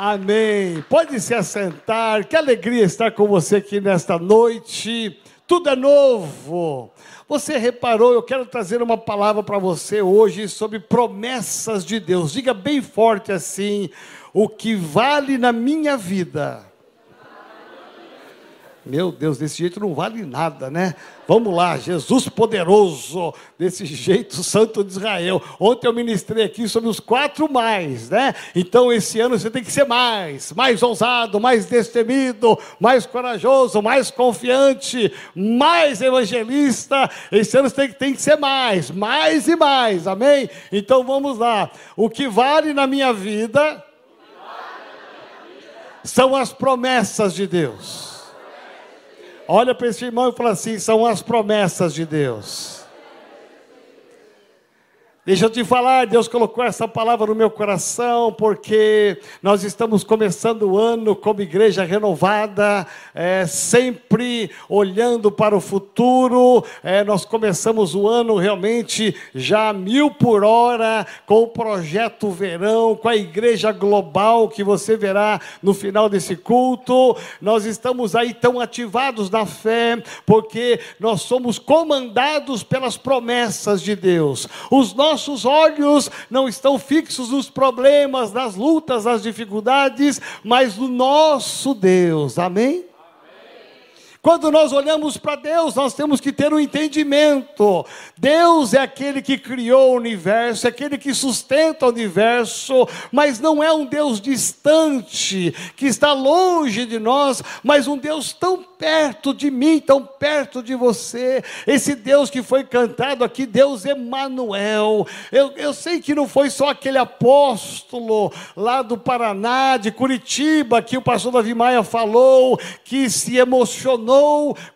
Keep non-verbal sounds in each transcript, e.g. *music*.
Amém. Pode se assentar. Que alegria estar com você aqui nesta noite. Tudo é novo. Você reparou, eu quero trazer uma palavra para você hoje sobre promessas de Deus. Diga bem forte assim: o que vale na minha vida meu Deus, desse jeito não vale nada, né? Vamos lá, Jesus poderoso, desse jeito, Santo de Israel. Ontem eu ministrei aqui sobre os quatro mais, né? Então esse ano você tem que ser mais, mais ousado, mais destemido, mais corajoso, mais confiante, mais evangelista. Esse ano você tem, tem que ser mais, mais e mais, amém? Então vamos lá. O que vale na minha vida são as promessas de Deus. Olha para esse irmão e fala assim: são as promessas de Deus. Deixa eu te falar, Deus colocou essa palavra no meu coração, porque nós estamos começando o ano como igreja renovada, é, sempre olhando para o futuro. É, nós começamos o ano realmente já mil por hora, com o projeto Verão, com a igreja global que você verá no final desse culto. Nós estamos aí tão ativados na fé, porque nós somos comandados pelas promessas de Deus. Os nossos nossos olhos não estão fixos nos problemas, nas lutas, nas dificuldades, mas no nosso Deus. Amém? Quando nós olhamos para Deus, nós temos que ter um entendimento. Deus é aquele que criou o universo, é aquele que sustenta o universo, mas não é um Deus distante, que está longe de nós, mas um Deus tão perto de mim, tão perto de você. Esse Deus que foi cantado aqui, Deus Emanuel. Eu, eu sei que não foi só aquele apóstolo lá do Paraná, de Curitiba, que o pastor Davi Maia falou, que se emocionou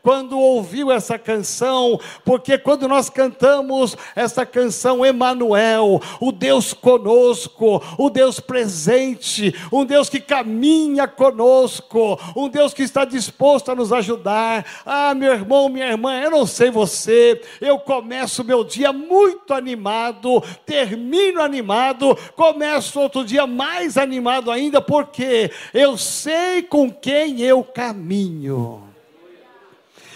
quando ouviu essa canção, porque quando nós cantamos essa canção Emanuel, o Deus conosco, o Deus presente, um Deus que caminha conosco, um Deus que está disposto a nos ajudar. Ah, meu irmão, minha irmã, eu não sei você, eu começo meu dia muito animado, termino animado, começo outro dia mais animado ainda, porque eu sei com quem eu caminho.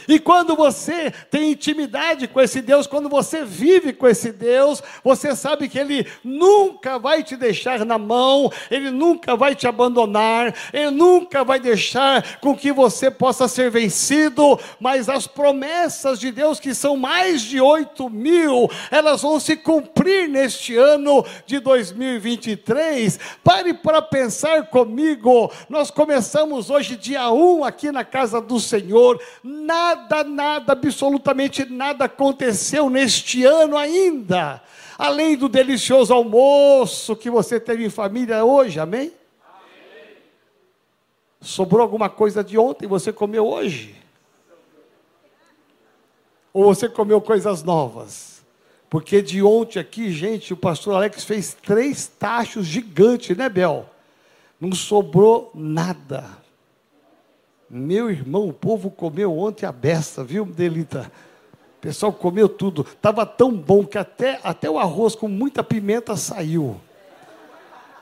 E quando você tem intimidade com esse Deus, quando você vive com esse Deus, você sabe que Ele nunca vai te deixar na mão, Ele nunca vai te abandonar, Ele nunca vai deixar com que você possa ser vencido, mas as promessas de Deus, que são mais de 8 mil, elas vão se cumprir neste ano de 2023. Pare para pensar comigo, nós começamos hoje, dia 1, aqui na casa do Senhor, nada nada, nada, absolutamente nada aconteceu neste ano ainda, além do delicioso almoço que você teve em família hoje, amém? Sobrou alguma coisa de ontem, você comeu hoje? Ou você comeu coisas novas? Porque de ontem aqui, gente, o pastor Alex fez três tachos gigantes, né, Bel? Não sobrou nada. Meu irmão, o povo comeu ontem a beça, viu, Delita? O pessoal comeu tudo. Estava tão bom que até, até o arroz com muita pimenta saiu.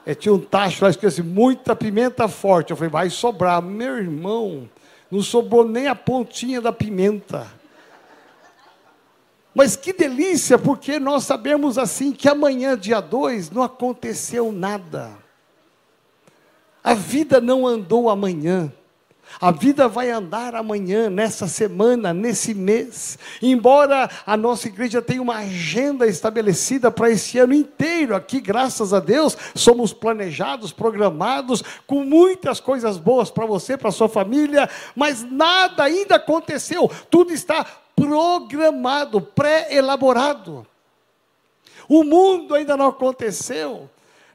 É, tinha um tacho lá esqueci, muita pimenta forte. Eu falei, vai sobrar. Meu irmão, não sobrou nem a pontinha da pimenta. Mas que delícia, porque nós sabemos assim que amanhã, dia 2, não aconteceu nada. A vida não andou amanhã. A vida vai andar amanhã, nessa semana, nesse mês. Embora a nossa igreja tenha uma agenda estabelecida para esse ano inteiro, aqui, graças a Deus, somos planejados, programados, com muitas coisas boas para você, para sua família, mas nada ainda aconteceu. Tudo está programado, pré-elaborado. O mundo ainda não aconteceu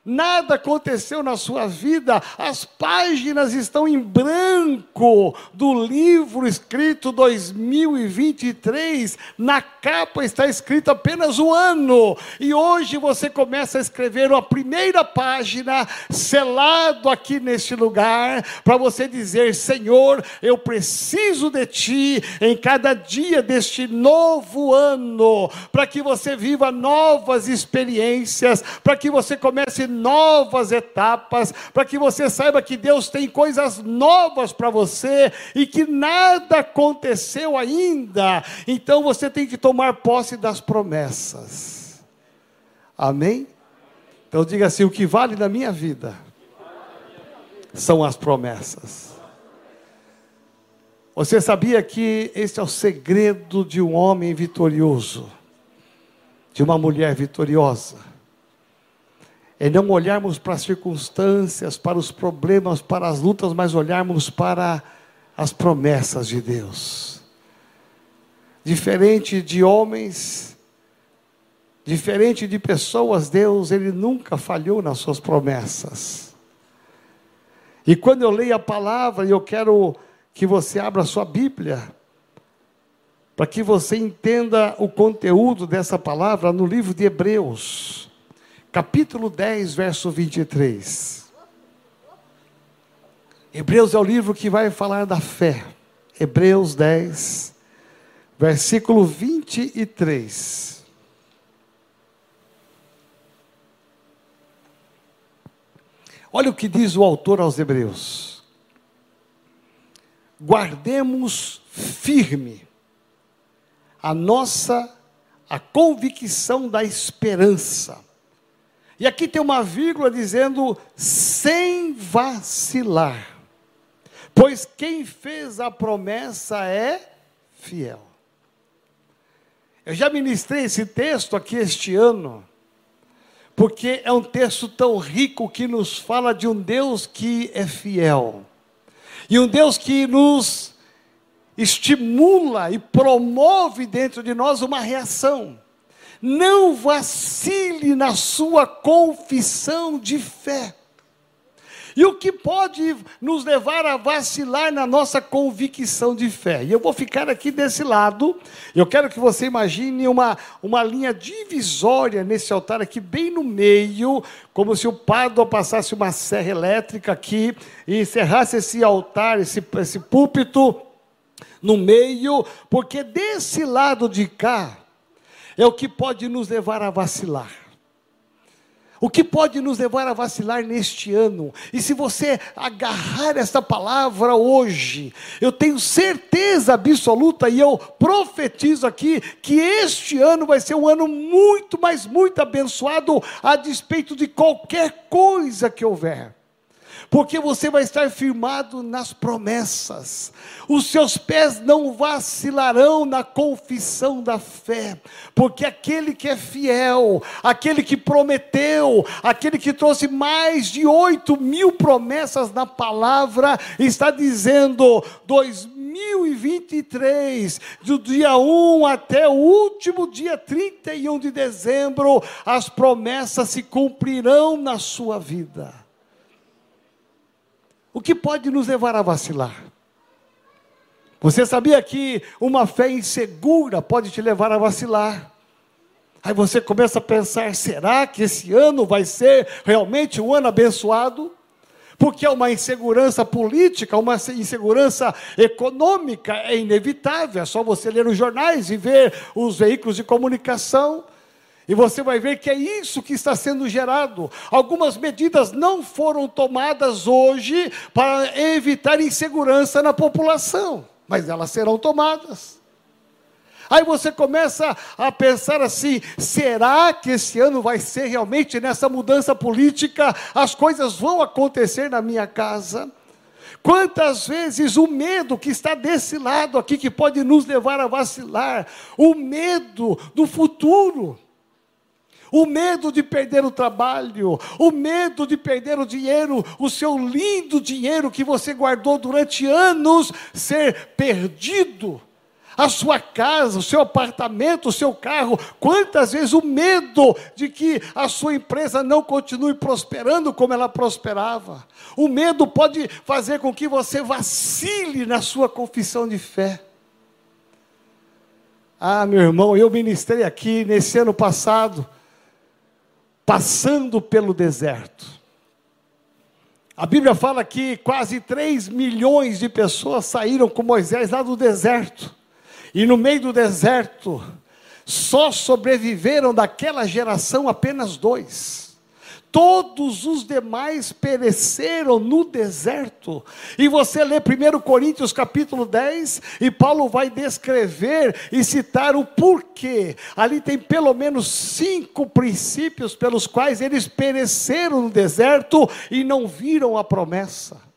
nada aconteceu na sua vida, as páginas estão em branco do livro escrito 2023, na capa está escrito apenas o ano, e hoje você começa a escrever a primeira página, selado aqui neste lugar, para você dizer: Senhor, eu preciso de Ti em cada dia deste novo ano, para que você viva novas experiências, para que você comece novas etapas, para que você saiba que Deus tem coisas novas para você e que nada aconteceu ainda. Então você tem que tomar posse das promessas. Amém? Então diga assim: o que vale na minha vida são as promessas. Você sabia que esse é o segredo de um homem vitorioso, de uma mulher vitoriosa? É não olharmos para as circunstâncias, para os problemas, para as lutas, mas olharmos para as promessas de Deus. Diferente de homens, diferente de pessoas, Deus, Ele nunca falhou nas suas promessas. E quando eu leio a palavra, e eu quero que você abra a sua Bíblia, para que você entenda o conteúdo dessa palavra no livro de Hebreus, capítulo 10, verso 23. Hebreus é o livro que vai falar da fé. Hebreus 10, versículo 23. Olha o que diz o autor aos Hebreus guardemos firme a nossa a convicção da esperança. E aqui tem uma vírgula dizendo sem vacilar. Pois quem fez a promessa é fiel. Eu já ministrei esse texto aqui este ano, porque é um texto tão rico que nos fala de um Deus que é fiel. E um Deus que nos estimula e promove dentro de nós uma reação. Não vacile na sua confissão de fé. E o que pode nos levar a vacilar na nossa convicção de fé? E eu vou ficar aqui desse lado. Eu quero que você imagine uma, uma linha divisória nesse altar aqui, bem no meio, como se o Pádua passasse uma serra elétrica aqui e encerrasse esse altar, esse, esse púlpito no meio, porque desse lado de cá é o que pode nos levar a vacilar. O que pode nos levar a vacilar neste ano? E se você agarrar essa palavra hoje, eu tenho certeza absoluta e eu profetizo aqui que este ano vai ser um ano muito, mas muito abençoado a despeito de qualquer coisa que houver porque você vai estar firmado nas promessas, os seus pés não vacilarão na confissão da fé, porque aquele que é fiel, aquele que prometeu, aquele que trouxe mais de oito mil promessas na palavra, está dizendo: 2023, do dia 1 até o último dia 31 de dezembro, as promessas se cumprirão na sua vida. O que pode nos levar a vacilar? Você sabia que uma fé insegura pode te levar a vacilar? Aí você começa a pensar: será que esse ano vai ser realmente um ano abençoado? Porque uma insegurança política, uma insegurança econômica, é inevitável, é só você ler os jornais e ver os veículos de comunicação. E você vai ver que é isso que está sendo gerado. Algumas medidas não foram tomadas hoje para evitar insegurança na população, mas elas serão tomadas. Aí você começa a pensar assim: será que esse ano vai ser realmente nessa mudança política? As coisas vão acontecer na minha casa? Quantas vezes o medo que está desse lado aqui, que pode nos levar a vacilar, o medo do futuro o medo de perder o trabalho, o medo de perder o dinheiro, o seu lindo dinheiro que você guardou durante anos ser perdido. A sua casa, o seu apartamento, o seu carro, quantas vezes o medo de que a sua empresa não continue prosperando como ela prosperava. O medo pode fazer com que você vacile na sua confissão de fé. Ah, meu irmão, eu ministrei aqui nesse ano passado passando pelo deserto. A Bíblia fala que quase 3 milhões de pessoas saíram com Moisés lá do deserto. E no meio do deserto, só sobreviveram daquela geração apenas dois. Todos os demais pereceram no deserto. E você lê 1 Coríntios capítulo 10, e Paulo vai descrever e citar o porquê. Ali tem pelo menos cinco princípios pelos quais eles pereceram no deserto e não viram a promessa.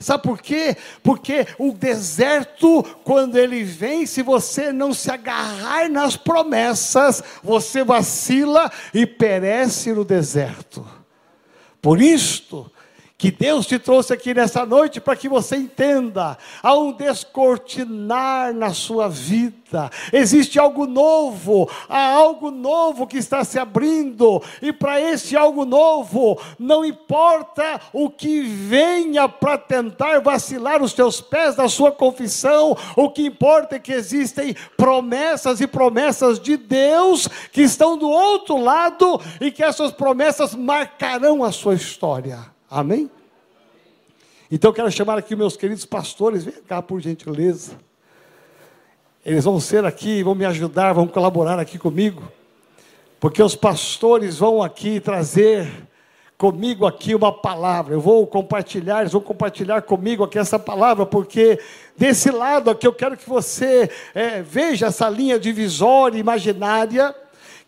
Sabe por quê? Porque o deserto, quando ele vem, se você não se agarrar nas promessas, você vacila e perece no deserto. Por isto, que Deus te trouxe aqui nessa noite para que você entenda, há um descortinar na sua vida, existe algo novo, há algo novo que está se abrindo, e para esse algo novo, não importa o que venha para tentar vacilar os teus pés da sua confissão, o que importa é que existem promessas e promessas de Deus que estão do outro lado e que essas promessas marcarão a sua história. Amém? Então quero chamar aqui meus queridos pastores, vem cá por gentileza. Eles vão ser aqui, vão me ajudar, vão colaborar aqui comigo. Porque os pastores vão aqui trazer comigo aqui uma palavra. Eu vou compartilhar, eles vão compartilhar comigo aqui essa palavra, porque desse lado aqui eu quero que você é, veja essa linha divisória imaginária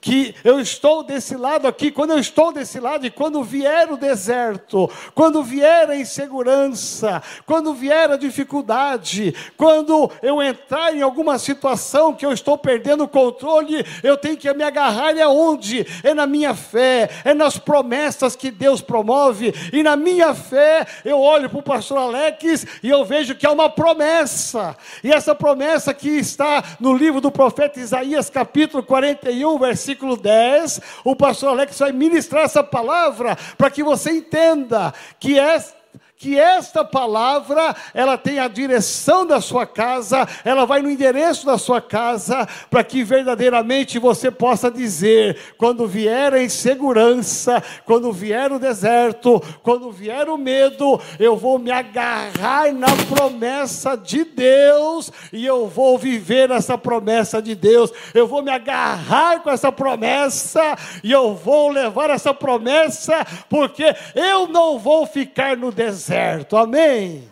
que eu estou desse lado aqui, quando eu estou desse lado e quando vier o deserto, quando vier a insegurança, quando vier a dificuldade, quando eu entrar em alguma situação que eu estou perdendo o controle, eu tenho que me agarrar e aonde? É na minha fé, é nas promessas que Deus promove, e na minha fé eu olho para o pastor Alex e eu vejo que há uma promessa, e essa promessa que está no livro do profeta Isaías, capítulo 41, versículo versículo 10, o pastor Alex vai ministrar essa palavra para que você entenda que esta que esta palavra, ela tem a direção da sua casa, ela vai no endereço da sua casa, para que verdadeiramente você possa dizer, quando vier a insegurança, quando vier o deserto, quando vier o medo, eu vou me agarrar na promessa de Deus e eu vou viver essa promessa de Deus. Eu vou me agarrar com essa promessa e eu vou levar essa promessa, porque eu não vou ficar no deserto certo. Amém.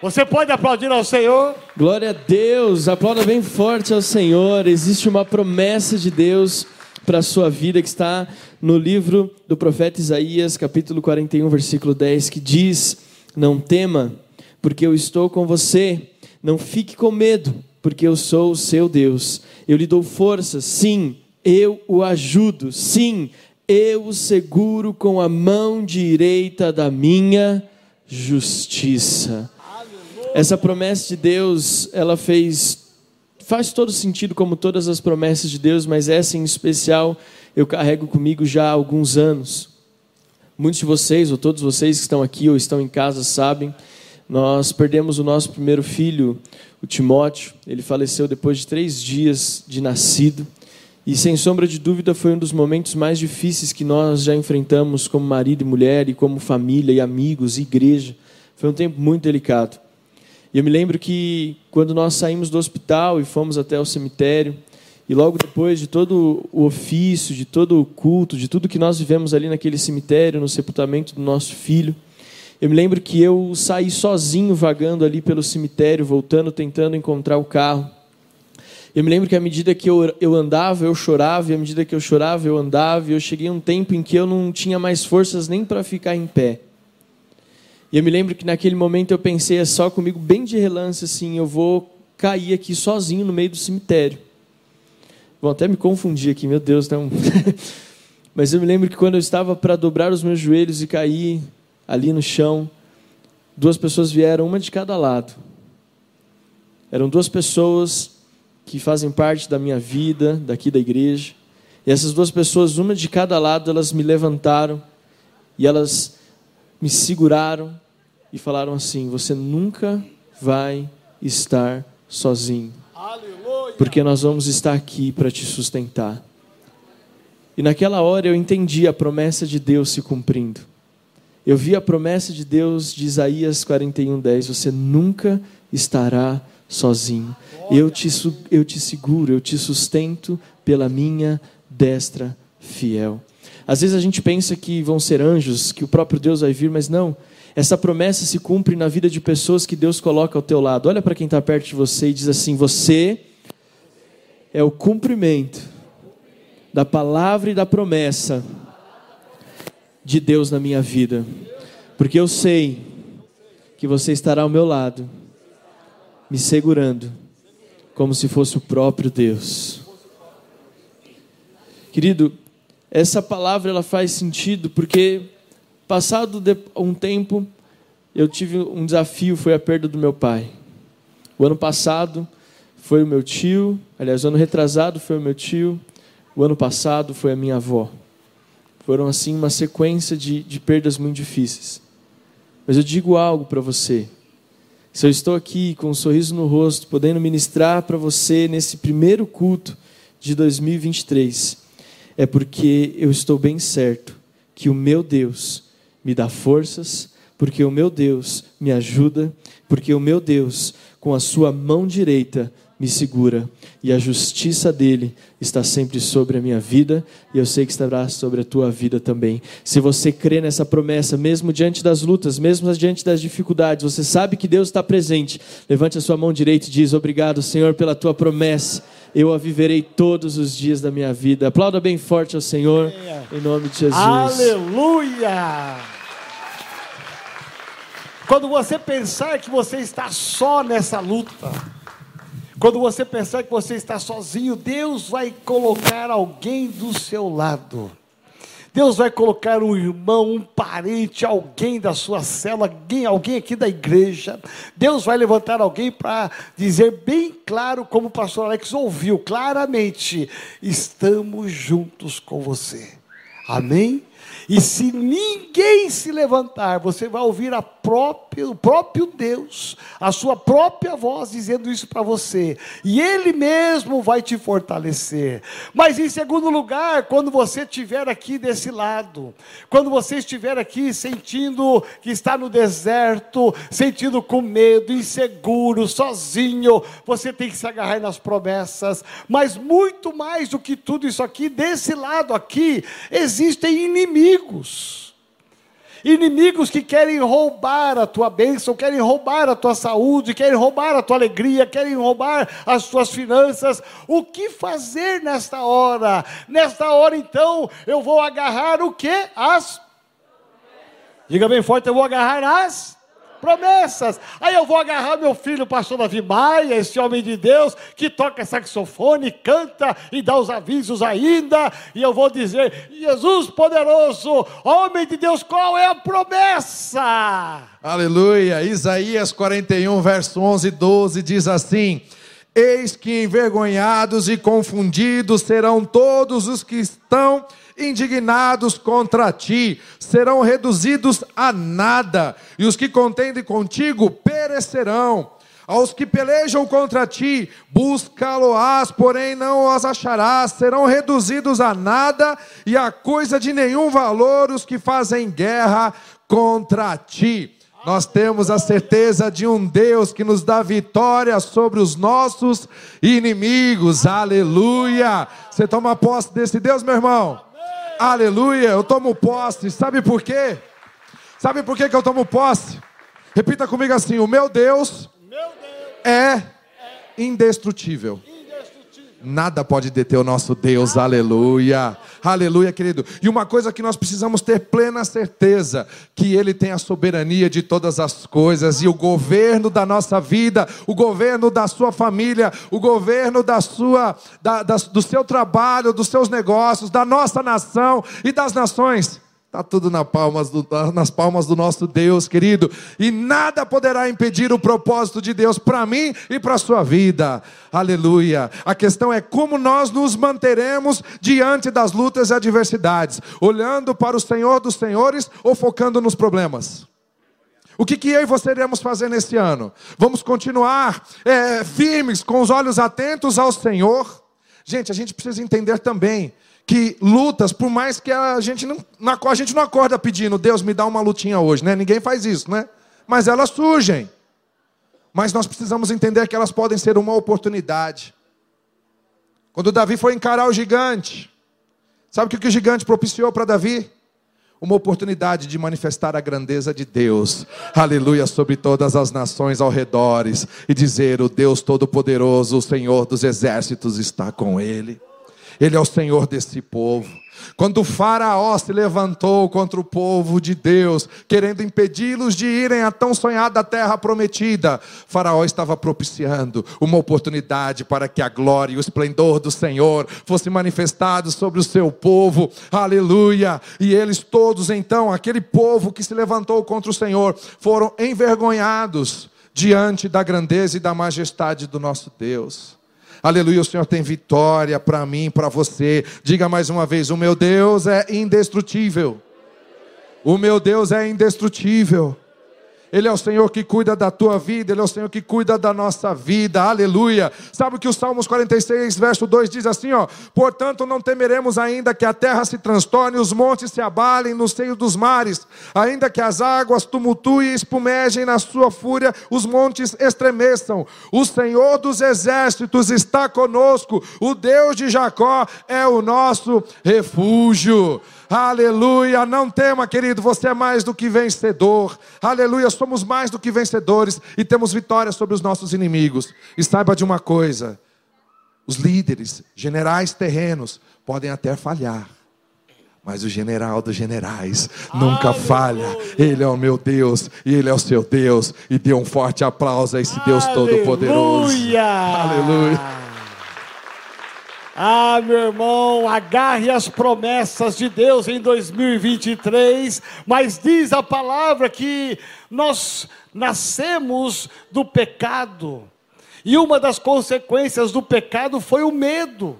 Você pode aplaudir ao Senhor? Glória a Deus. Aplauda bem forte ao Senhor. Existe uma promessa de Deus para a sua vida que está no livro do profeta Isaías, capítulo 41, versículo 10, que diz: Não tema, porque eu estou com você. Não fique com medo, porque eu sou o seu Deus. Eu lhe dou força, sim, eu o ajudo, sim, eu o seguro com a mão direita da minha justiça. Essa promessa de Deus, ela fez faz todo sentido como todas as promessas de Deus, mas essa em especial eu carrego comigo já há alguns anos. Muitos de vocês, ou todos vocês que estão aqui ou estão em casa, sabem, nós perdemos o nosso primeiro filho, o Timóteo. Ele faleceu depois de três dias de nascido. E sem sombra de dúvida foi um dos momentos mais difíceis que nós já enfrentamos como marido e mulher, e como família, e amigos, e igreja. Foi um tempo muito delicado. E eu me lembro que quando nós saímos do hospital e fomos até o cemitério, e logo depois de todo o ofício, de todo o culto, de tudo que nós vivemos ali naquele cemitério, no sepultamento do nosso filho, eu me lembro que eu saí sozinho vagando ali pelo cemitério, voltando, tentando encontrar o carro. Eu me lembro que à medida que eu, eu andava, eu chorava, e à medida que eu chorava, eu andava, e eu cheguei a um tempo em que eu não tinha mais forças nem para ficar em pé. E eu me lembro que naquele momento eu pensei é só comigo, bem de relance, assim, eu vou cair aqui sozinho no meio do cemitério. Vou até me confundir aqui, meu Deus, não. *laughs* Mas eu me lembro que quando eu estava para dobrar os meus joelhos e cair ali no chão, duas pessoas vieram, uma de cada lado. Eram duas pessoas que fazem parte da minha vida, daqui da igreja. E essas duas pessoas, uma de cada lado, elas me levantaram e elas me seguraram e falaram assim: Você nunca vai estar sozinho, porque nós vamos estar aqui para te sustentar. E naquela hora eu entendi a promessa de Deus se cumprindo. Eu vi a promessa de Deus de Isaías 41:10, você nunca estará sozinho. Eu te, eu te seguro, eu te sustento pela minha destra fiel. Às vezes a gente pensa que vão ser anjos, que o próprio Deus vai vir, mas não. Essa promessa se cumpre na vida de pessoas que Deus coloca ao teu lado. Olha para quem está perto de você e diz assim: Você é o cumprimento da palavra e da promessa de Deus na minha vida, porque eu sei que você estará ao meu lado, me segurando, como se fosse o próprio Deus. Querido, essa palavra ela faz sentido porque passado um tempo eu tive um desafio, foi a perda do meu pai. O ano passado foi o meu tio, aliás, o ano retrasado foi o meu tio, o ano passado foi a minha avó. Foram assim uma sequência de, de perdas muito difíceis. Mas eu digo algo para você. Se eu estou aqui com um sorriso no rosto, podendo ministrar para você nesse primeiro culto de 2023, é porque eu estou bem certo que o meu Deus me dá forças, porque o meu Deus me ajuda, porque o meu Deus, com a sua mão direita, me segura e a justiça dele está sempre sobre a minha vida e eu sei que estará sobre a tua vida também. Se você crê nessa promessa, mesmo diante das lutas, mesmo diante das dificuldades, você sabe que Deus está presente. Levante a sua mão direita e diz: Obrigado, Senhor, pela tua promessa. Eu a viverei todos os dias da minha vida. Aplauda bem forte ao Senhor, em nome de Jesus. Aleluia! Quando você pensar que você está só nessa luta, quando você pensar que você está sozinho, Deus vai colocar alguém do seu lado. Deus vai colocar um irmão, um parente, alguém da sua cela, alguém, alguém aqui da igreja. Deus vai levantar alguém para dizer bem claro, como o pastor Alex ouviu claramente: estamos juntos com você. Amém? E se ninguém se levantar, você vai ouvir a o próprio Deus, a sua própria voz dizendo isso para você. E Ele mesmo vai te fortalecer. Mas em segundo lugar, quando você estiver aqui desse lado, quando você estiver aqui sentindo que está no deserto, sentindo com medo, inseguro, sozinho, você tem que se agarrar nas promessas. Mas muito mais do que tudo isso aqui, desse lado aqui, existem inimigos inimigos. Inimigos que querem roubar a tua bênção, querem roubar a tua saúde, querem roubar a tua alegria, querem roubar as tuas finanças. O que fazer nesta hora? Nesta hora, então, eu vou agarrar o que? As. Diga bem forte, eu vou agarrar as promessas. Aí eu vou agarrar meu filho, pastor Davi Maia, esse homem de Deus, que toca saxofone, canta e dá os avisos ainda, e eu vou dizer: Jesus poderoso, homem de Deus, qual é a promessa? Aleluia. Isaías 41, verso 11 e 12 diz assim: Eis que envergonhados e confundidos serão todos os que estão indignados contra ti, serão reduzidos a nada, e os que contendem contigo perecerão. Aos que pelejam contra ti, buscá-lo-ás, porém não os acharás, serão reduzidos a nada e a coisa de nenhum valor os que fazem guerra contra ti. Nós temos a certeza de um Deus que nos dá vitória sobre os nossos inimigos. Aleluia! Você toma posse desse Deus, meu irmão? Aleluia, eu tomo posse. Sabe por quê? Sabe por quê que eu tomo posse? Repita comigo assim: o meu Deus, meu Deus é, indestrutível. Nada pode deter o nosso Deus, aleluia, aleluia, querido. E uma coisa que nós precisamos ter plena certeza: que Ele tem a soberania de todas as coisas, e o governo da nossa vida, o governo da sua família, o governo da sua, da, da, do seu trabalho, dos seus negócios, da nossa nação e das nações Está tudo na palmas do, nas palmas do nosso Deus, querido. E nada poderá impedir o propósito de Deus para mim e para a sua vida. Aleluia. A questão é como nós nos manteremos diante das lutas e adversidades. Olhando para o Senhor dos Senhores ou focando nos problemas. O que, que eu e você iremos fazer nesse ano? Vamos continuar é, firmes, com os olhos atentos ao Senhor. Gente, a gente precisa entender também que lutas, por mais que a gente não, a gente não acorda pedindo, Deus me dá uma lutinha hoje, né? Ninguém faz isso, né? Mas elas surgem. Mas nós precisamos entender que elas podem ser uma oportunidade. Quando Davi foi encarar o gigante, Sabe o que o gigante propiciou para Davi? Uma oportunidade de manifestar a grandeza de Deus, aleluia, sobre todas as nações ao redor e dizer: O Deus Todo-Poderoso, o Senhor dos exércitos, está com ele. Ele é o Senhor desse povo. Quando Faraó se levantou contra o povo de Deus, querendo impedi-los de irem à tão sonhada terra prometida, Faraó estava propiciando uma oportunidade para que a glória e o esplendor do Senhor fosse manifestado sobre o seu povo. Aleluia! E eles todos, então, aquele povo que se levantou contra o Senhor, foram envergonhados diante da grandeza e da majestade do nosso Deus. Aleluia, o Senhor tem vitória para mim, para você. Diga mais uma vez: o meu Deus é indestrutível. O meu Deus é indestrutível. Ele é o Senhor que cuida da tua vida, Ele é o Senhor que cuida da nossa vida, aleluia. Sabe o que o Salmos 46, verso 2 diz assim: ó, portanto não temeremos ainda que a terra se transtorne, os montes se abalem no seio dos mares, ainda que as águas tumultuem e espumejem na sua fúria, os montes estremeçam. O Senhor dos exércitos está conosco, o Deus de Jacó é o nosso refúgio. Aleluia, não tema, querido, você é mais do que vencedor. Aleluia, somos mais do que vencedores e temos vitória sobre os nossos inimigos. E saiba de uma coisa: os líderes, generais terrenos, podem até falhar. Mas o general dos generais nunca Aleluia. falha. Ele é o meu Deus e ele é o seu Deus. E dê um forte aplauso a esse Deus Todo-Poderoso. Aleluia. Ah, meu irmão, agarre as promessas de Deus em 2023, mas diz a palavra que nós nascemos do pecado, e uma das consequências do pecado foi o medo.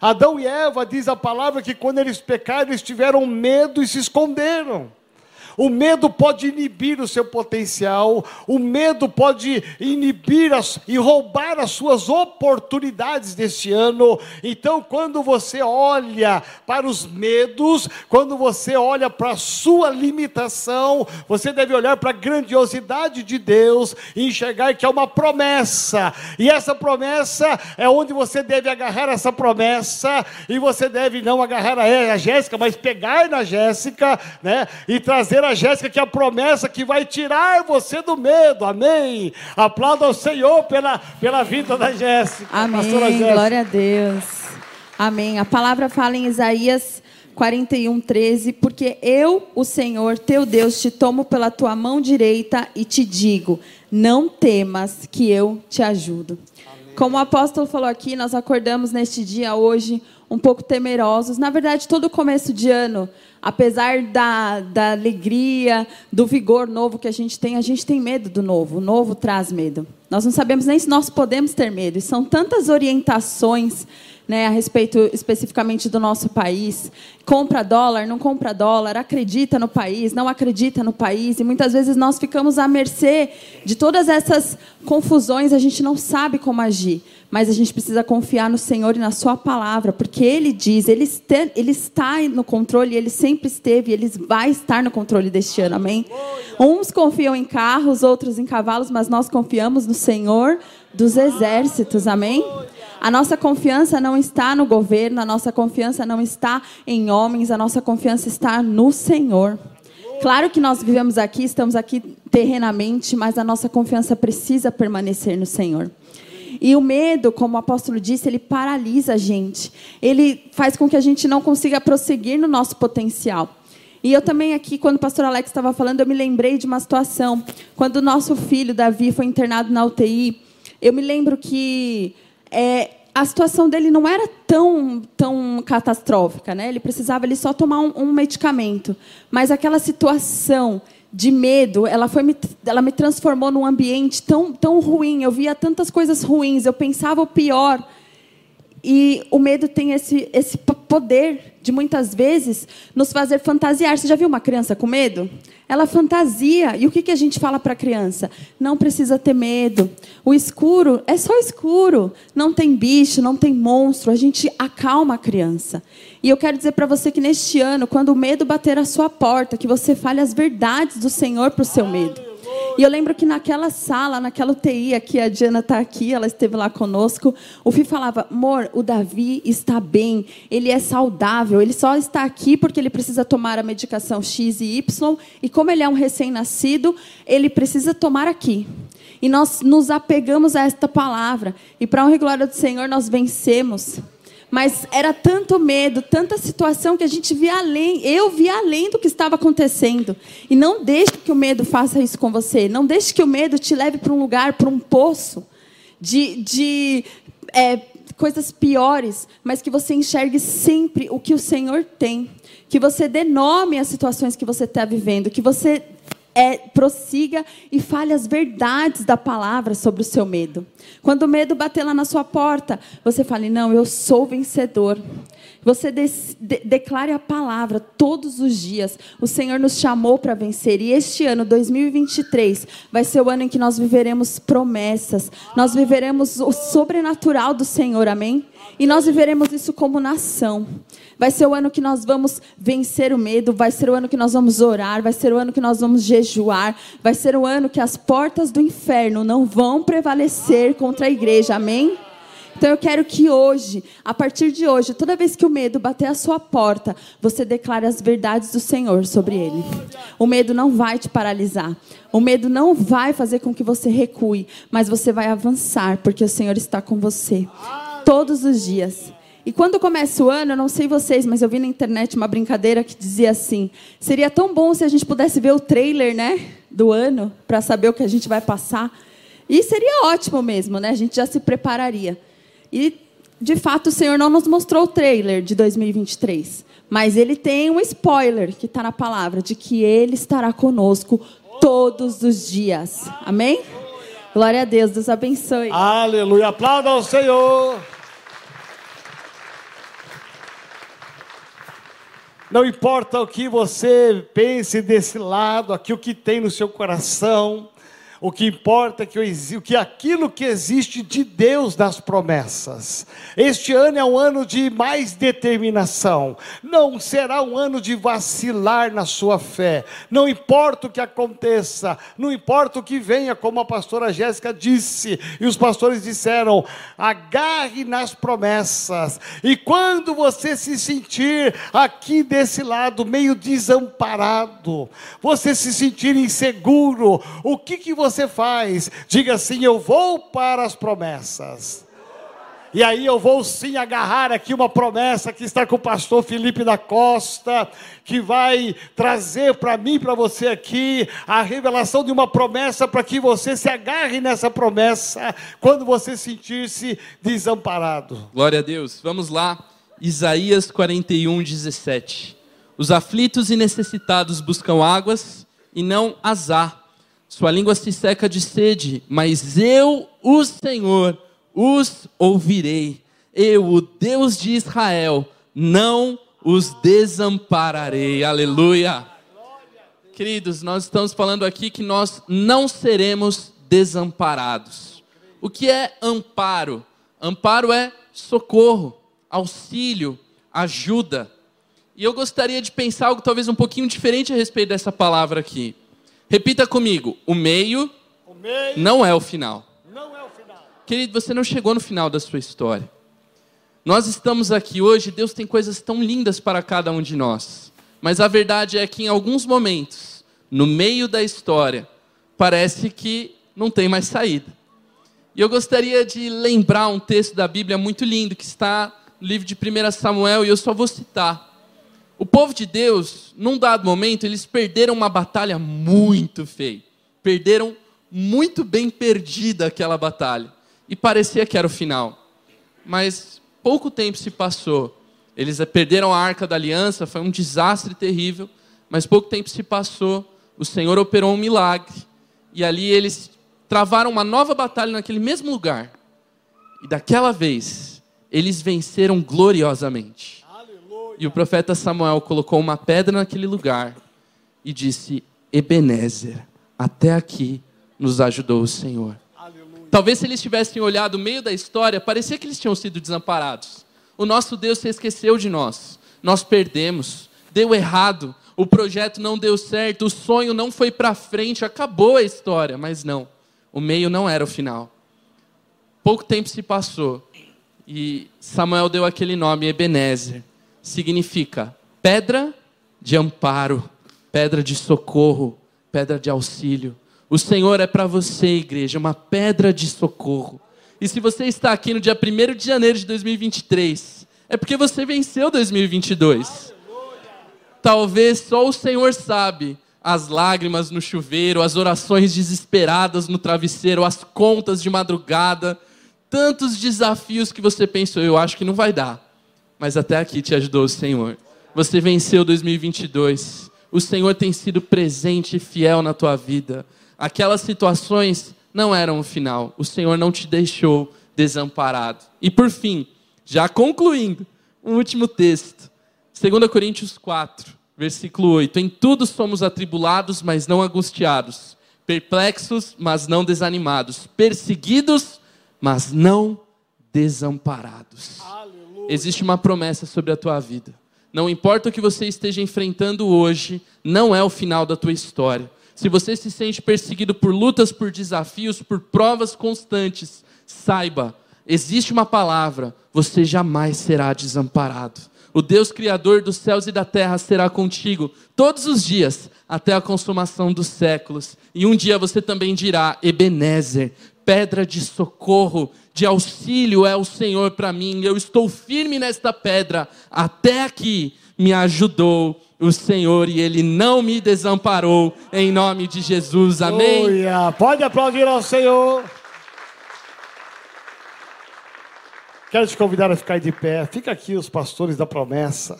Adão e Eva, diz a palavra que quando eles pecaram, eles tiveram medo e se esconderam. O medo pode inibir o seu potencial, o medo pode inibir as, e roubar as suas oportunidades deste ano. Então, quando você olha para os medos, quando você olha para a sua limitação, você deve olhar para a grandiosidade de Deus e enxergar que é uma promessa. E essa promessa é onde você deve agarrar essa promessa, e você deve não agarrar a, a Jéssica, mas pegar na Jéssica, né? E trazer Jéssica que é a promessa que vai tirar você do medo. Amém. Aplauda ao Senhor pela, pela vida da Jéssica. Amém. Jéssica. Glória a Deus. Amém. A palavra fala em Isaías 41, 13: Porque eu, o Senhor, teu Deus, te tomo pela tua mão direita e te digo: Não temas, que eu te ajudo. Amém. Como o apóstolo falou aqui, nós acordamos neste dia hoje um pouco temerosos. Na verdade, todo começo de ano apesar da, da alegria, do vigor novo que a gente tem, a gente tem medo do novo. O novo traz medo. Nós não sabemos nem se nós podemos ter medo. E são tantas orientações né, a respeito especificamente do nosso país. Compra dólar, não compra dólar, acredita no país, não acredita no país. E muitas vezes nós ficamos à mercê de todas essas confusões, a gente não sabe como agir mas a gente precisa confiar no Senhor e na Sua palavra, porque Ele diz, Ele, este, ele está no controle, Ele sempre esteve, Ele vai estar no controle deste ano, amém? Uns confiam em carros, outros em cavalos, mas nós confiamos no Senhor dos exércitos, amém? A nossa confiança não está no governo, a nossa confiança não está em homens, a nossa confiança está no Senhor. Claro que nós vivemos aqui, estamos aqui terrenamente, mas a nossa confiança precisa permanecer no Senhor. E o medo, como o apóstolo disse, ele paralisa a gente. Ele faz com que a gente não consiga prosseguir no nosso potencial. E eu também aqui, quando o pastor Alex estava falando, eu me lembrei de uma situação. Quando o nosso filho, Davi, foi internado na UTI, eu me lembro que é, a situação dele não era tão, tão catastrófica, né? Ele precisava ele só tomar um, um medicamento. Mas aquela situação de medo, ela, foi me, ela me transformou num ambiente tão, tão ruim. Eu via tantas coisas ruins, eu pensava o pior. E o medo tem esse, esse poder de muitas vezes nos fazer fantasiar. Você já viu uma criança com medo? Ela fantasia. E o que, que a gente fala para a criança? Não precisa ter medo. O escuro é só escuro. Não tem bicho, não tem monstro. A gente acalma a criança. E eu quero dizer para você que neste ano, quando o medo bater a sua porta, que você fale as verdades do Senhor para o seu medo E eu lembro que naquela sala, naquela UTI aqui, a Diana está aqui, ela esteve lá conosco. O Fih falava: amor, o Davi está bem, ele é saudável, ele só está aqui porque ele precisa tomar a medicação X e Y. E como ele é um recém-nascido, ele precisa tomar aqui. E nós nos apegamos a esta palavra. E para honra e glória do Senhor, nós vencemos. Mas era tanto medo, tanta situação que a gente via além, eu via além do que estava acontecendo. E não deixe que o medo faça isso com você. Não deixe que o medo te leve para um lugar, para um poço de, de é, coisas piores, mas que você enxergue sempre o que o Senhor tem. Que você dê nome às situações que você está vivendo. Que você é, prossiga e fale as verdades da palavra sobre o seu medo. Quando o medo bater lá na sua porta, você fale: Não, eu sou vencedor. Você de, de, declare a palavra todos os dias. O Senhor nos chamou para vencer. E este ano, 2023, vai ser o ano em que nós viveremos promessas. Nós viveremos o sobrenatural do Senhor. Amém? E nós viveremos isso como nação. Vai ser o ano que nós vamos vencer o medo, vai ser o ano que nós vamos orar, vai ser o ano que nós vamos jejuar, vai ser o ano que as portas do inferno não vão prevalecer contra a igreja. Amém? Então eu quero que hoje, a partir de hoje, toda vez que o medo bater a sua porta, você declare as verdades do Senhor sobre ele. O medo não vai te paralisar. O medo não vai fazer com que você recue, mas você vai avançar, porque o Senhor está com você todos os dias. E quando começa o ano, eu não sei vocês, mas eu vi na internet uma brincadeira que dizia assim: seria tão bom se a gente pudesse ver o trailer, né, do ano, para saber o que a gente vai passar. E seria ótimo mesmo, né? A gente já se prepararia. E de fato o Senhor não nos mostrou o trailer de 2023, mas ele tem um spoiler que está na palavra de que ele estará conosco todos os dias. Amém? Glória a Deus, Deus abençoe. Aleluia, aplauda ao Senhor. Não importa o que você pense desse lado, aqui o que tem no seu coração, o que importa é que, o que aquilo que existe de Deus nas promessas. Este ano é um ano de mais determinação. Não será um ano de vacilar na sua fé. Não importa o que aconteça, não importa o que venha, como a pastora Jéssica disse, e os pastores disseram: agarre nas promessas. E quando você se sentir aqui desse lado meio desamparado, você se sentir inseguro, o que que você você faz? Diga assim: Eu vou para as promessas. E aí eu vou sim agarrar aqui uma promessa que está com o pastor Felipe da Costa, que vai trazer para mim, para você aqui, a revelação de uma promessa para que você se agarre nessa promessa quando você sentir-se desamparado. Glória a Deus. Vamos lá. Isaías 41, 17. Os aflitos e necessitados buscam águas e não azar sua língua se seca de sede, mas eu, o Senhor, os ouvirei. Eu, o Deus de Israel, não os desampararei. Aleluia. Queridos, nós estamos falando aqui que nós não seremos desamparados. O que é amparo? Amparo é socorro, auxílio, ajuda. E eu gostaria de pensar algo talvez um pouquinho diferente a respeito dessa palavra aqui. Repita comigo: o meio, o meio não é o final. Não é o final. Querido, você não chegou no final da sua história. Nós estamos aqui hoje, Deus tem coisas tão lindas para cada um de nós. Mas a verdade é que em alguns momentos, no meio da história, parece que não tem mais saída. E eu gostaria de lembrar um texto da Bíblia muito lindo que está no livro de 1 Samuel, e eu só vou citar. O povo de Deus, num dado momento, eles perderam uma batalha muito feia. Perderam muito bem perdida aquela batalha. E parecia que era o final. Mas pouco tempo se passou. Eles perderam a arca da aliança, foi um desastre terrível. Mas pouco tempo se passou, o Senhor operou um milagre. E ali eles travaram uma nova batalha naquele mesmo lugar. E daquela vez, eles venceram gloriosamente. E o profeta Samuel colocou uma pedra naquele lugar e disse: Ebenezer, até aqui nos ajudou o Senhor. Aleluia. Talvez se eles tivessem olhado o meio da história, parecia que eles tinham sido desamparados. O nosso Deus se esqueceu de nós. Nós perdemos, deu errado. o projeto não deu certo, o sonho não foi para frente, acabou a história, mas não. O meio não era o final. Pouco tempo se passou e Samuel deu aquele nome, Ebenezer. Significa pedra de amparo, pedra de socorro, pedra de auxílio. O Senhor é para você, igreja, uma pedra de socorro. E se você está aqui no dia 1 de janeiro de 2023, é porque você venceu 2022. Talvez só o Senhor sabe as lágrimas no chuveiro, as orações desesperadas no travesseiro, as contas de madrugada, tantos desafios que você pensou, eu acho que não vai dar. Mas até aqui te ajudou o Senhor. Você venceu 2022. O Senhor tem sido presente e fiel na tua vida. Aquelas situações não eram o final. O Senhor não te deixou desamparado. E por fim, já concluindo, um último texto. 2 Coríntios 4, versículo 8. Em tudo somos atribulados, mas não angustiados. Perplexos, mas não desanimados. Perseguidos, mas não desamparados. Aleluia. Existe uma promessa sobre a tua vida. Não importa o que você esteja enfrentando hoje, não é o final da tua história. Se você se sente perseguido por lutas, por desafios, por provas constantes, saiba, existe uma palavra: você jamais será desamparado. O Deus Criador dos céus e da terra será contigo todos os dias, até a consumação dos séculos. E um dia você também dirá: Ebenezer, pedra de socorro, de auxílio é o Senhor para mim. Eu estou firme nesta pedra. Até aqui me ajudou o Senhor e Ele não me desamparou. Em nome de Jesus. Amém. Aleluia. Pode aplaudir ao Senhor. Quero te convidar a ficar de pé. Fica aqui os pastores da promessa.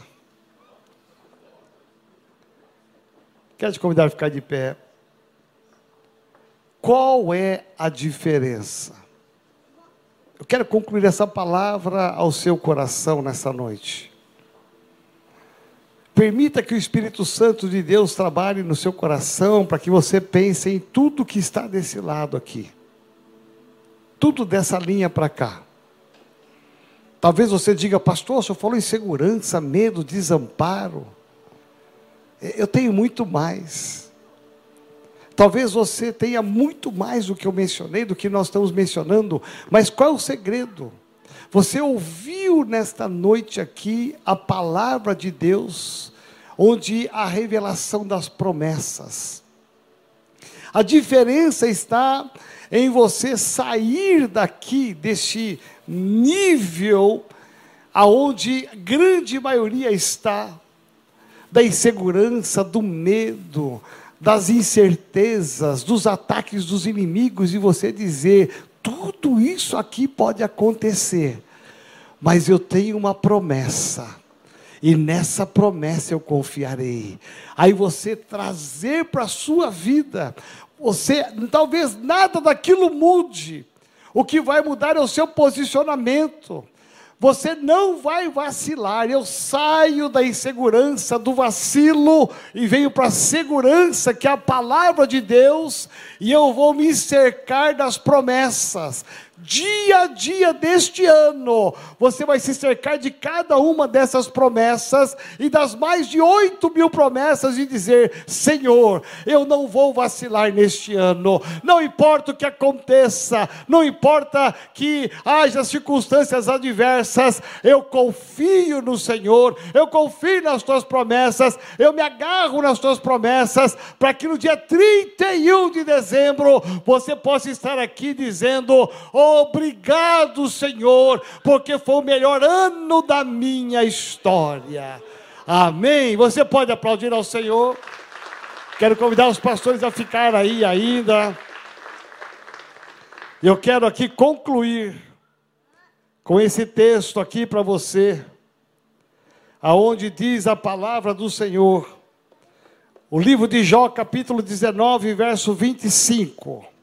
Quero te convidar a ficar de pé. Qual é a diferença? Eu quero concluir essa palavra ao seu coração nessa noite. Permita que o Espírito Santo de Deus trabalhe no seu coração para que você pense em tudo que está desse lado aqui. Tudo dessa linha para cá. Talvez você diga, pastor, o senhor falou em segurança, medo, desamparo. Eu tenho muito mais. Talvez você tenha muito mais do que eu mencionei, do que nós estamos mencionando, mas qual é o segredo? Você ouviu nesta noite aqui a palavra de Deus, onde a revelação das promessas. A diferença está em você sair daqui deste nível aonde grande maioria está da insegurança, do medo, das incertezas, dos ataques dos inimigos e você dizer: tudo isso aqui pode acontecer, mas eu tenho uma promessa. E nessa promessa eu confiarei. Aí você trazer para a sua vida, você talvez nada daquilo mude. O que vai mudar é o seu posicionamento. Você não vai vacilar. Eu saio da insegurança, do vacilo e venho para a segurança que é a palavra de Deus e eu vou me cercar das promessas dia a dia deste ano, você vai se cercar de cada uma dessas promessas e das mais de oito mil promessas e dizer: Senhor, eu não vou vacilar neste ano, não importa o que aconteça, não importa que haja circunstâncias adversas, eu confio no Senhor, eu confio nas tuas promessas, eu me agarro nas tuas promessas, para que no dia 31 de dezembro você possa estar aqui dizendo: oh, Obrigado, Senhor, porque foi o melhor ano da minha história. Amém. Você pode aplaudir ao Senhor. Quero convidar os pastores a ficar aí ainda. Eu quero aqui concluir com esse texto aqui para você, aonde diz a palavra do Senhor. O livro de Jó, capítulo 19, verso 25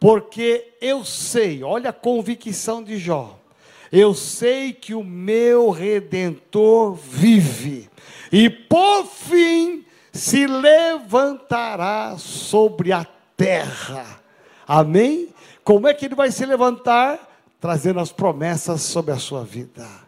porque eu sei, olha a convicção de Jó, eu sei que o meu redentor vive, e por fim se levantará sobre a terra. Amém? Como é que ele vai se levantar? Trazendo as promessas sobre a sua vida.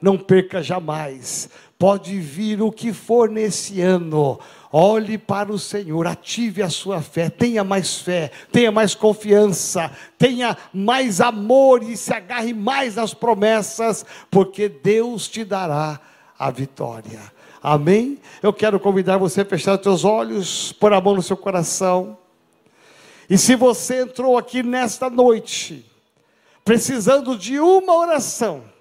Não perca jamais. Pode vir o que for nesse ano, olhe para o Senhor, ative a sua fé, tenha mais fé, tenha mais confiança, tenha mais amor e se agarre mais às promessas, porque Deus te dará a vitória. Amém? Eu quero convidar você a fechar os seus olhos, pôr a mão no seu coração. E se você entrou aqui nesta noite, precisando de uma oração,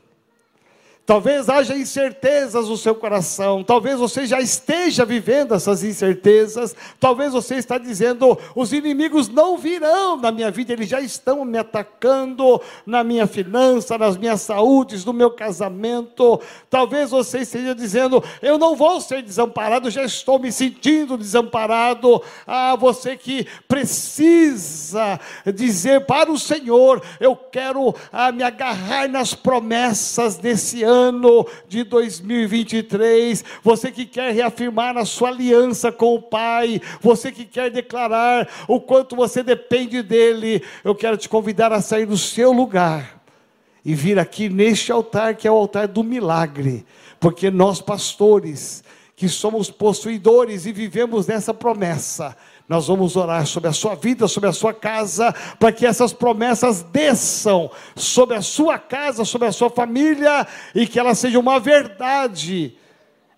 Talvez haja incertezas no seu coração, talvez você já esteja vivendo essas incertezas, talvez você está dizendo: os inimigos não virão na minha vida, eles já estão me atacando na minha finança, nas minhas saúdes, no meu casamento. Talvez você esteja dizendo: eu não vou ser desamparado, já estou me sentindo desamparado. Ah, você que precisa dizer para o Senhor: eu quero ah, me agarrar nas promessas desse ano ano de 2023, você que quer reafirmar a sua aliança com o Pai, você que quer declarar o quanto você depende dEle, eu quero te convidar a sair do seu lugar e vir aqui neste altar, que é o altar do milagre, porque nós, pastores, que somos possuidores e vivemos nessa promessa, nós vamos orar sobre a sua vida, sobre a sua casa, para que essas promessas desçam sobre a sua casa, sobre a sua família e que elas sejam uma verdade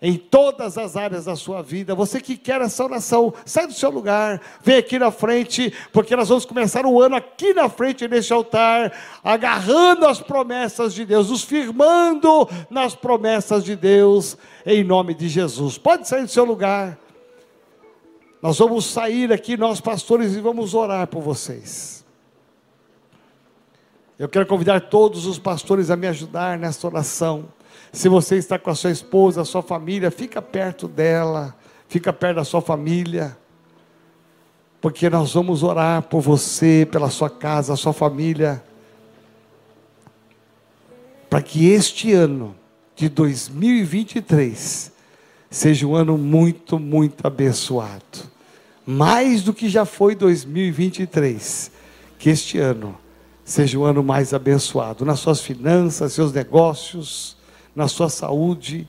em todas as áreas da sua vida. Você que quer essa oração, sai do seu lugar, vem aqui na frente, porque nós vamos começar o ano aqui na frente neste altar, agarrando as promessas de Deus, nos firmando nas promessas de Deus, em nome de Jesus. Pode sair do seu lugar. Nós vamos sair aqui, nós pastores, e vamos orar por vocês. Eu quero convidar todos os pastores a me ajudar nessa oração. Se você está com a sua esposa, a sua família, fica perto dela, fica perto da sua família. Porque nós vamos orar por você, pela sua casa, a sua família. Para que este ano de 2023 seja um ano muito, muito abençoado. Mais do que já foi 2023. Que este ano seja o ano mais abençoado nas suas finanças, seus negócios, na sua saúde,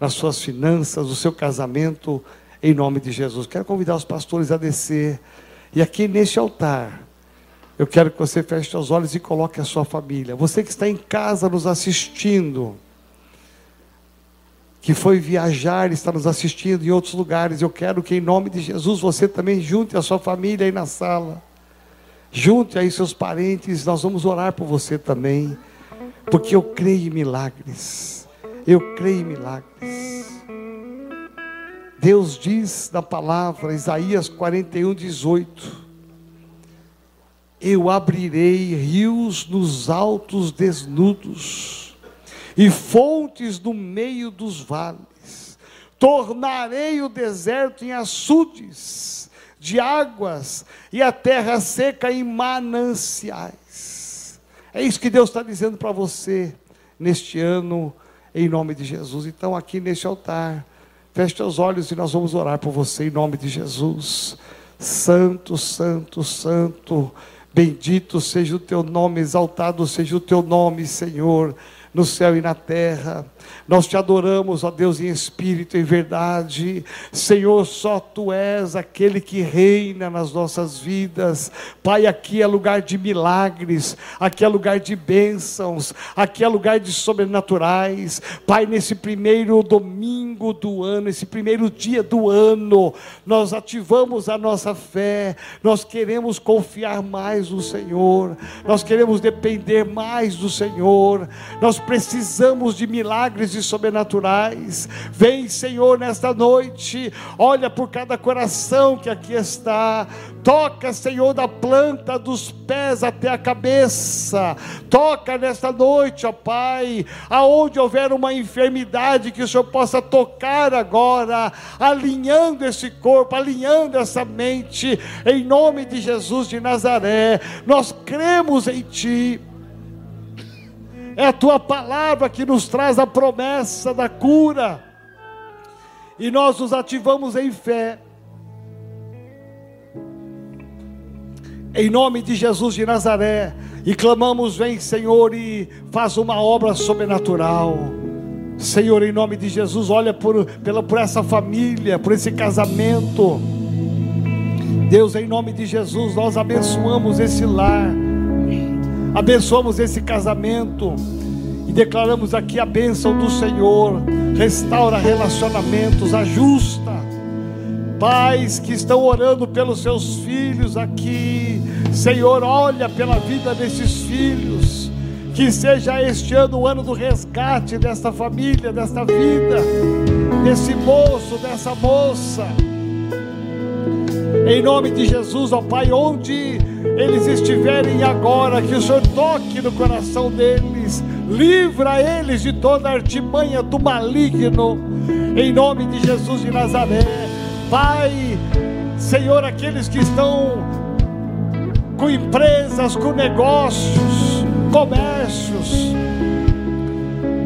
nas suas finanças, no seu casamento, em nome de Jesus. Quero convidar os pastores a descer. E aqui neste altar, eu quero que você feche os olhos e coloque a sua família. Você que está em casa nos assistindo, que foi viajar, está nos assistindo em outros lugares. Eu quero que, em nome de Jesus, você também junte a sua família aí na sala. Junte aí seus parentes, nós vamos orar por você também. Porque eu creio em milagres. Eu creio em milagres. Deus diz na palavra, Isaías 41, 18: Eu abrirei rios nos altos desnudos e fontes no meio dos vales. Tornarei o deserto em açudes de águas e a terra seca em mananciais. É isso que Deus está dizendo para você neste ano, em nome de Jesus. Então, aqui neste altar, feche os olhos e nós vamos orar por você em nome de Jesus. Santo, Santo, Santo, bendito seja o teu nome, exaltado seja o teu nome, Senhor no céu e na terra. Nós te adoramos, ó Deus, em espírito e verdade. Senhor, só tu és aquele que reina nas nossas vidas. Pai, aqui é lugar de milagres, aqui é lugar de bênçãos, aqui é lugar de sobrenaturais. Pai, nesse primeiro domingo do ano, esse primeiro dia do ano, nós ativamos a nossa fé, nós queremos confiar mais no Senhor, nós queremos depender mais do Senhor, nós precisamos de milagres e sobrenaturais. Vem, Senhor, nesta noite, olha por cada coração que aqui está. Toca, Senhor, da planta dos pés até a cabeça. Toca nesta noite, ó Pai, aonde houver uma enfermidade que o Senhor possa tocar agora, alinhando esse corpo, alinhando essa mente, em nome de Jesus de Nazaré. Nós cremos em Ti. É a tua palavra que nos traz a promessa da cura. E nós nos ativamos em fé. Em nome de Jesus de Nazaré. E clamamos: Vem, Senhor, e faz uma obra sobrenatural. Senhor, em nome de Jesus, olha por, pela, por essa família, por esse casamento. Deus, em nome de Jesus, nós abençoamos esse lar, abençoamos esse casamento e declaramos aqui a bênção do Senhor. Restaura relacionamentos, ajusta. Pais que estão orando pelos seus filhos aqui, Senhor, olha pela vida desses filhos que seja este ano o ano do resgate desta família, desta vida, desse moço, dessa moça. Em nome de Jesus, ó Pai, onde eles estiverem agora, que o Senhor toque no coração deles, livra eles de toda artimanha do maligno, em nome de Jesus de Nazaré. Pai, Senhor, aqueles que estão com empresas, com negócios, comércios.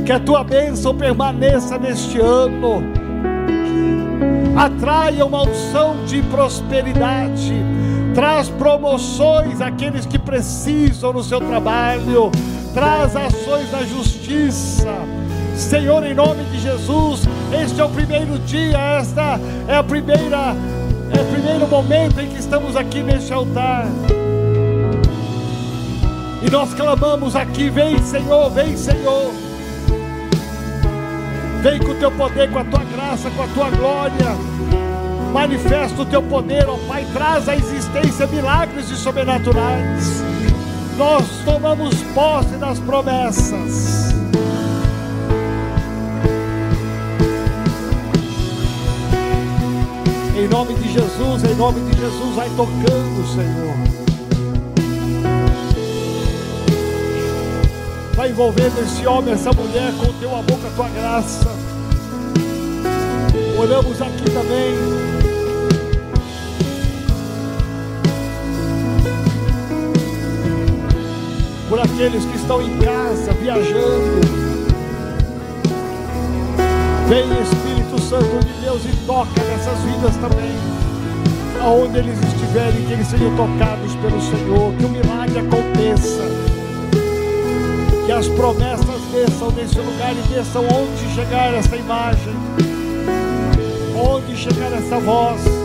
Que a tua bênção permaneça neste ano. Atraia uma unção de prosperidade. Traz promoções àqueles que precisam no seu trabalho. Traz ações da justiça. Senhor, em nome de Jesus, este é o primeiro dia, esta é a primeira, é o primeiro momento em que estamos aqui neste altar. E nós clamamos aqui: vem, Senhor, vem, Senhor. Vem com o teu poder, com a tua graça, com a tua glória. Manifesta o teu poder, ó Pai. Traz à existência milagres e sobrenaturais. Nós tomamos posse das promessas. Em nome de Jesus, em nome de Jesus, vai tocando, Senhor. Vai envolvendo esse homem, essa mulher com o teu amor, com a tua graça. Oramos aqui também. Por aqueles que estão em casa, viajando. Vem Espírito Santo de Deus e toca nessas vidas também. Aonde eles estiverem, que eles sejam tocados pelo Senhor, que o milagre aconteça que as promessas desçam nesse lugar e desçam onde chegar essa imagem, onde chegar essa voz.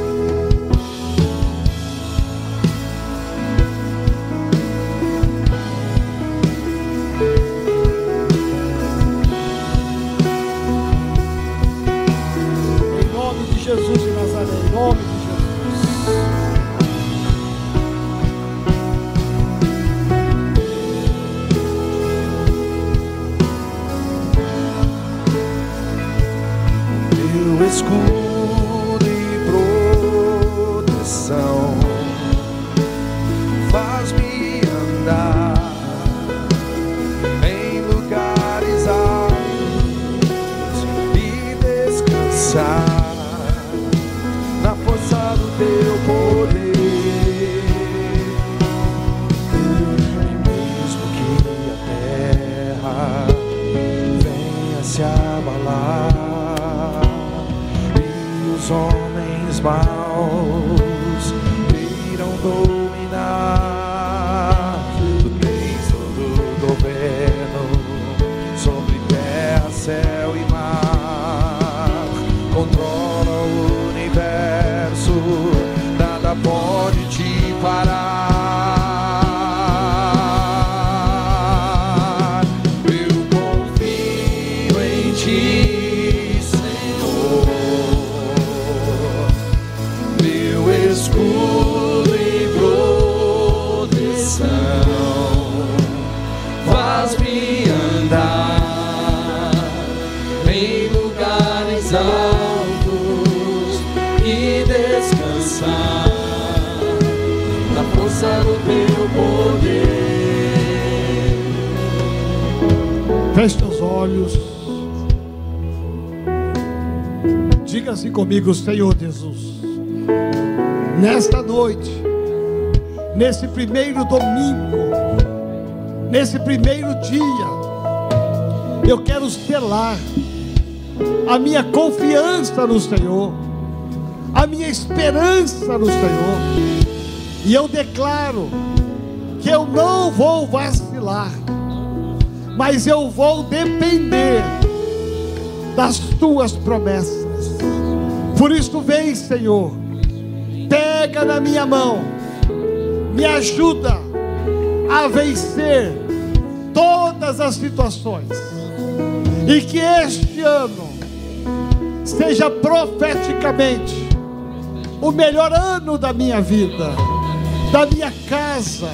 God. Olhos. Diga assim comigo, Senhor Jesus. Nesta noite, nesse primeiro domingo, nesse primeiro dia, eu quero selar a minha confiança no Senhor, a minha esperança no Senhor, e eu declaro que eu não vou vacilar, mas eu vou depender das tuas promessas. Por isso, vem, Senhor, pega na minha mão, me ajuda a vencer todas as situações, e que este ano seja profeticamente o melhor ano da minha vida, da minha casa,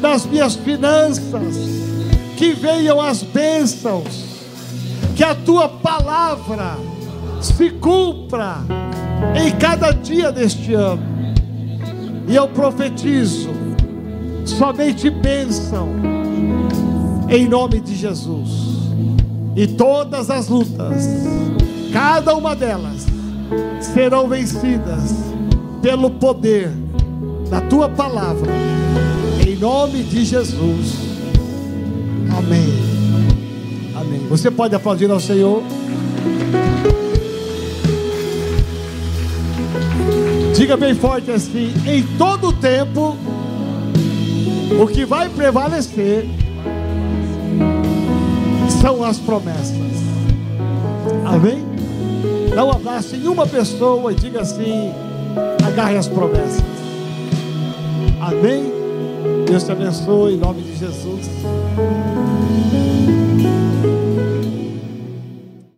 das minhas finanças, que venham as bênçãos, que a tua palavra se cumpra em cada dia deste ano. E eu profetizo somente bênção em nome de Jesus. E todas as lutas, cada uma delas, serão vencidas pelo poder da tua palavra, em nome de Jesus. Amém. Amém. Você pode aplaudir ao Senhor. Diga bem forte assim: em todo tempo, o que vai prevalecer são as promessas. Amém? Dá um abraço em uma pessoa e diga assim: agarre as promessas. Amém? Deus te abençoe em nome de Jesus.